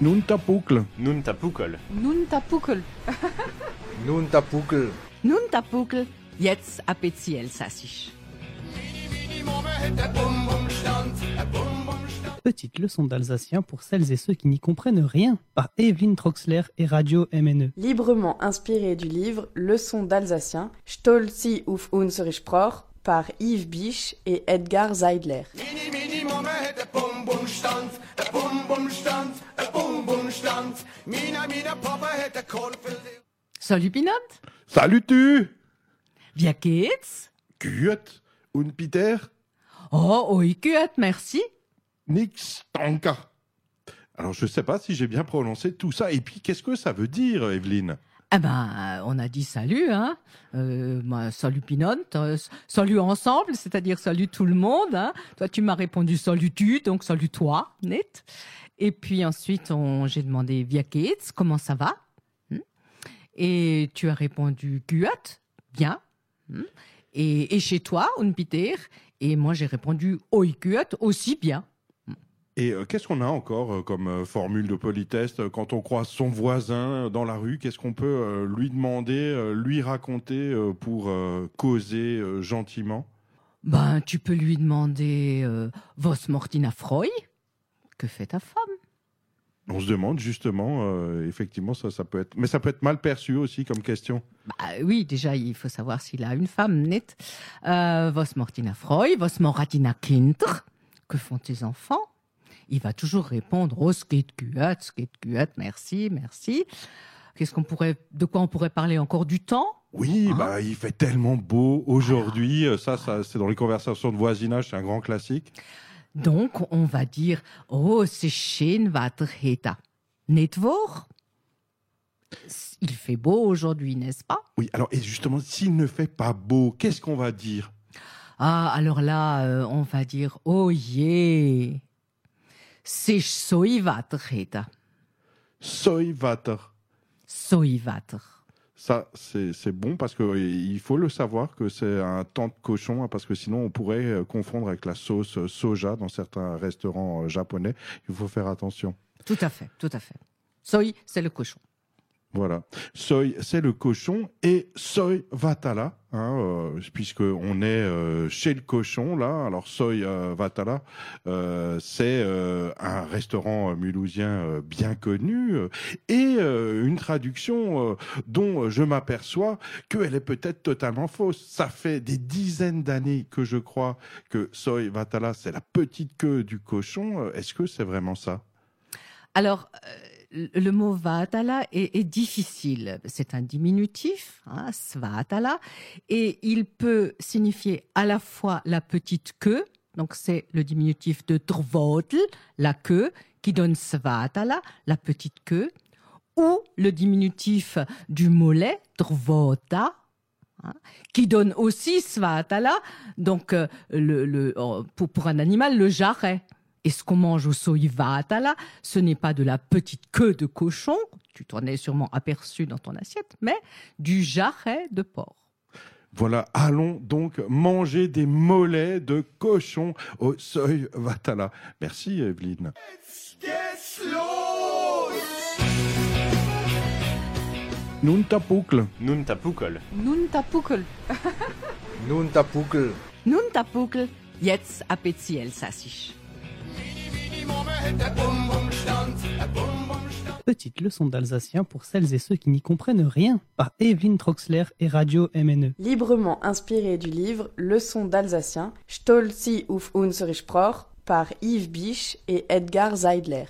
Nun Tapukel. Nun Tapukel. Nun Tapukel. Nun Tapukel. Nun Tapukel. Jetzt appétit elsassisch. Petite leçon d'alsacien pour celles et ceux qui n'y comprennent rien par Evelyne Troxler et Radio MNE. Librement inspiré du livre Leçon d'alsacien, Stolzi auf unsere Sprache par Yves Biche et Edgar Zeidler. Salut Pinot. Salut tu Wie geht's? Gut und Peter Oh, oi gut, merci. Nix Tanka. Alors je sais pas si j'ai bien prononcé tout ça. Et puis qu'est-ce que ça veut dire, Evelyne? Eh ben, on a dit salut, hein. Euh, moi, salut Pinot, euh, salut ensemble, c'est-à-dire salut tout le monde. Hein. Toi, tu m'as répondu salut tu, donc salut toi, net. Et puis ensuite, j'ai demandé Wie geht's, comment ça va Hmm. Et tu as répondu gut, bien. Hmm. Et, chez toi, un Peter Et moi, j'ai répondu oi gut, aussi bien. Et euh, qu'est-ce qu'on a encore euh, comme euh, formule de politesse quand on croise son voisin dans la rue? Qu'est-ce qu'on peut lui demander, lui raconter pour causer gentiment? Ben, tu peux lui demander euh, Vos Mortina Freu Que fait ta femme? On se demande justement, euh, effectivement, ça, ça peut être, mais ça peut être mal perçu aussi comme question. Bah oui, déjà, il faut savoir s'il a une femme nette. Euh, Vos Mortina Freu, Vos Moratina Kinder Que font tes enfants? Il va toujours répondre Oh, geht gut, merci, merci. Qu'est-ce qu'on pourrait, de quoi on pourrait parler encore du temps? Oui, Hein? bah il fait tellement beau aujourd'hui. Euh, Ça, ça, c'est dans les conversations de voisinage, c'est un grand classique. Donc, on va dire Oh, c'est schön Wetter heute. Nicht wahr Il fait beau aujourd'hui, n'est-ce pas? Oui, alors et justement, s'il ne fait pas beau, qu'est-ce qu'on va dire? Ah, alors là, euh, on va dire Oh yeah C'est so Wetter heute. Soy water. So Wetter. Ça, c'est bon parce que euh, il faut le savoir que c'est un temps de cochon, hein, parce que sinon on pourrait euh, confondre avec la sauce euh, soja dans certains restaurants euh, japonais. Il faut faire attention. Tout à fait, tout à fait. Soy, c'est le cochon. Voilà. Soy, c'est le cochon et soy vatala, hein, euh, puisque on est euh, chez le cochon là. Alors soy euh, vatala, c'est un restaurant mulhousien bien connu et une traduction dont je m'aperçois qu'elle est peut-être totalement fausse. Ça fait des dizaines d'années que je crois que soy vatala c'est la petite queue du cochon. Est-ce que c'est vraiment ça? Alors, le mot vatala est, difficile. C'est un diminutif, hein, svatala, et il peut signifier à la fois la petite queue, donc c'est le diminutif de drvotl, la queue, qui donne svatala, la petite queue, ou le diminutif du mollet, drvota, hein, qui donne aussi svatala, donc euh, pour, pour un animal, le jarret. Et ce qu'on mange au soivatala, ce n'est pas de la petite queue de cochon, tu t'en es sûrement aperçu dans ton assiette, mais du jarret de porc. Voilà, allons donc manger des mollets de cochon au seuil Vatala. Merci Evelyne. Nun Tapukel. Nun Tapukel. Nun Tapukel. Nun Tapukel. Nun Tapukel. Jetzt appétit elsassisch. Petite leçon d'alsacien pour celles et ceux qui n'y comprennent rien par Evelyne Troxler et Radio MNE. Librement inspiré du livre Leçon d'alsacien, Stolzi auf unsere Sprache par Yves Biche et Edgar Zeidler.